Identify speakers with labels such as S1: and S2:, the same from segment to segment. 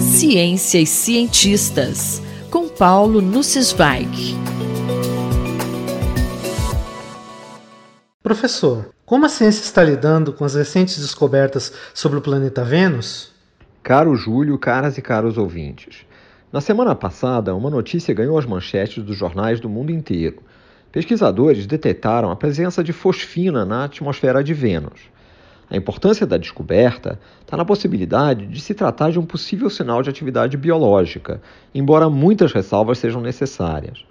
S1: Ciência e cientistas, com Paulo Nussweig.
S2: Professor, como a ciência está lidando com as recentes descobertas sobre o planeta Vênus?
S3: Caro Júlio, caras e caros ouvintes. Na semana passada, uma notícia ganhou as manchetes dos jornais do mundo inteiro. Pesquisadores detectaram a presença de fosfina na atmosfera de Vênus. A importância da descoberta está na possibilidade de se tratar de um possível sinal de atividade biológica, embora muitas ressalvas sejam necessárias.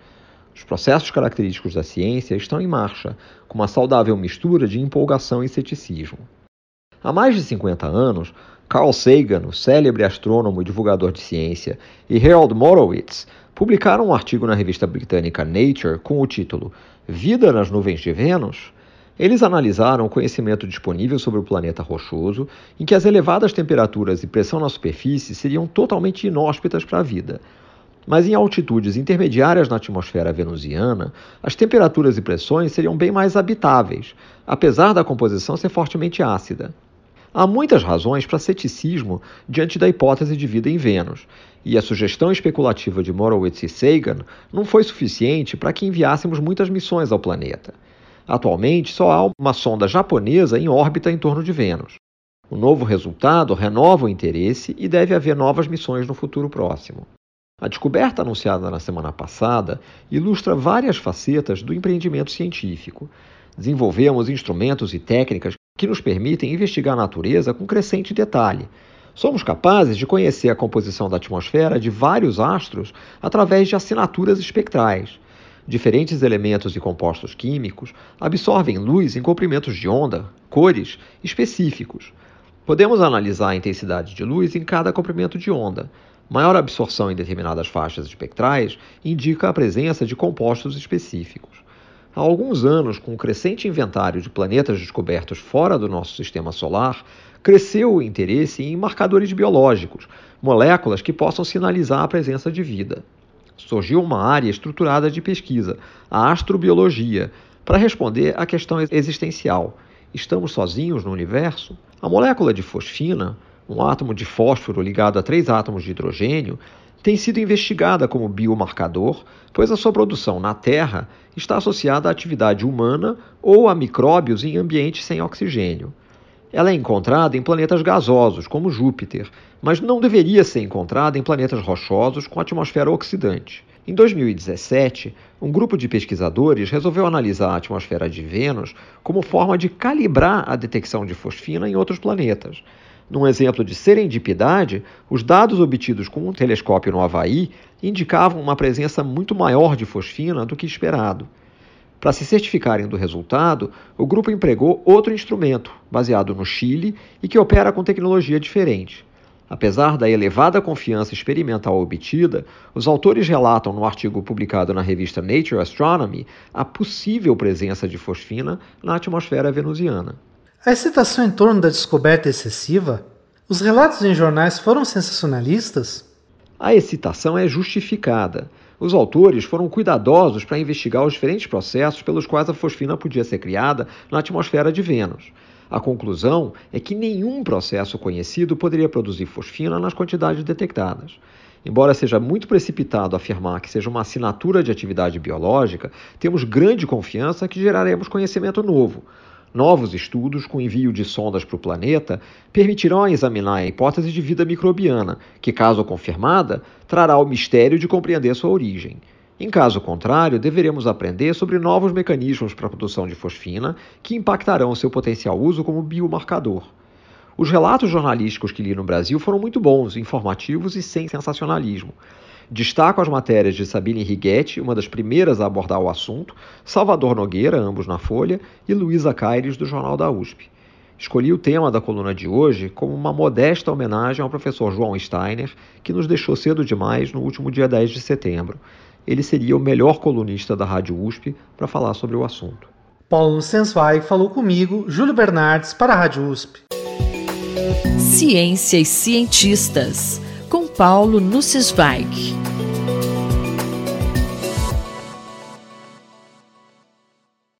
S3: Os processos característicos da ciência estão em marcha, com uma saudável mistura de empolgação e ceticismo. Há mais de 50 anos, Carl Sagan, o célebre astrônomo e divulgador de ciência, e Harold Morowitz publicaram um artigo na revista britânica Nature com o título Vida nas nuvens de Vênus? Eles analisaram o conhecimento disponível sobre o planeta rochoso, em que as elevadas temperaturas e pressão na superfície seriam totalmente inóspitas para a vida. Mas em altitudes intermediárias na atmosfera venusiana, as temperaturas e pressões seriam bem mais habitáveis, apesar da composição ser fortemente ácida. Há muitas razões para ceticismo diante da hipótese de vida em Vênus, e a sugestão especulativa de Morowitz e Sagan não foi suficiente para que enviássemos muitas missões ao planeta. Atualmente, só há uma sonda japonesa em órbita em torno de Vênus. O novo resultado renova o interesse e deve haver novas missões no futuro próximo. A descoberta anunciada na semana passada ilustra várias facetas do empreendimento científico. Desenvolvemos instrumentos e técnicas que nos permitem investigar a natureza com crescente detalhe. Somos capazes de conhecer a composição da atmosfera de vários astros através de assinaturas espectrais. Diferentes elementos e compostos químicos absorvem luz em comprimentos de onda, cores específicos. Podemos analisar a intensidade de luz em cada comprimento de onda. Maior absorção em determinadas faixas espectrais indica a presença de compostos específicos. Há alguns anos, com o crescente inventário de planetas descobertos fora do nosso sistema solar, cresceu o interesse em marcadores biológicos, moléculas que possam sinalizar a presença de vida surgiu uma área estruturada de pesquisa, a astrobiologia, para responder à questão existencial: estamos sozinhos no universo? A molécula de fosfina, um átomo de fósforo ligado a três átomos de hidrogênio, tem sido investigada como biomarcador, pois a sua produção na Terra está associada à atividade humana ou a micróbios em ambientes sem oxigênio. Ela é encontrada em planetas gasosos, como Júpiter, mas não deveria ser encontrada em planetas rochosos com atmosfera oxidante. Em 2017, um grupo de pesquisadores resolveu analisar a atmosfera de Vênus como forma de calibrar a detecção de fosfina em outros planetas. Num exemplo de serendipidade, os dados obtidos com um telescópio no Havaí indicavam uma presença muito maior de fosfina do que esperado. Para se certificarem do resultado, o grupo empregou outro instrumento, baseado no Chile e que opera com tecnologia diferente. Apesar da elevada confiança experimental obtida, os autores relatam no artigo publicado na revista Nature Astronomy a possível presença de fosfina na atmosfera venusiana.
S2: A excitação em torno da descoberta é excessiva? Os relatos em jornais foram sensacionalistas?
S3: A excitação é justificada. Os autores foram cuidadosos para investigar os diferentes processos pelos quais a fosfina podia ser criada na atmosfera de Vênus. A conclusão é que nenhum processo conhecido poderia produzir fosfina nas quantidades detectadas. Embora seja muito precipitado afirmar que seja uma assinatura de atividade biológica, temos grande confiança que geraremos conhecimento novo. Novos estudos com envio de sondas para o planeta permitirão examinar a hipótese de vida microbiana, que, caso confirmada, trará o mistério de compreender sua origem. Em caso contrário, deveremos aprender sobre novos mecanismos para a produção de fosfina que impactarão seu potencial uso como biomarcador. Os relatos jornalísticos que li no Brasil foram muito bons, informativos e sem sensacionalismo. Destaco as matérias de Sabine Righetti, uma das primeiras a abordar o assunto, Salvador Nogueira, ambos na Folha, e Luísa Caires, do Jornal da USP. Escolhi o tema da coluna de hoje como uma modesta homenagem ao professor João Steiner, que nos deixou cedo demais no último dia 10 de setembro. Ele seria o melhor colunista da Rádio USP para falar sobre o assunto.
S2: Paulo Nussensweig falou comigo, Júlio Bernardes, para a Rádio USP.
S1: Ciência e cientistas Paulo Nussweig.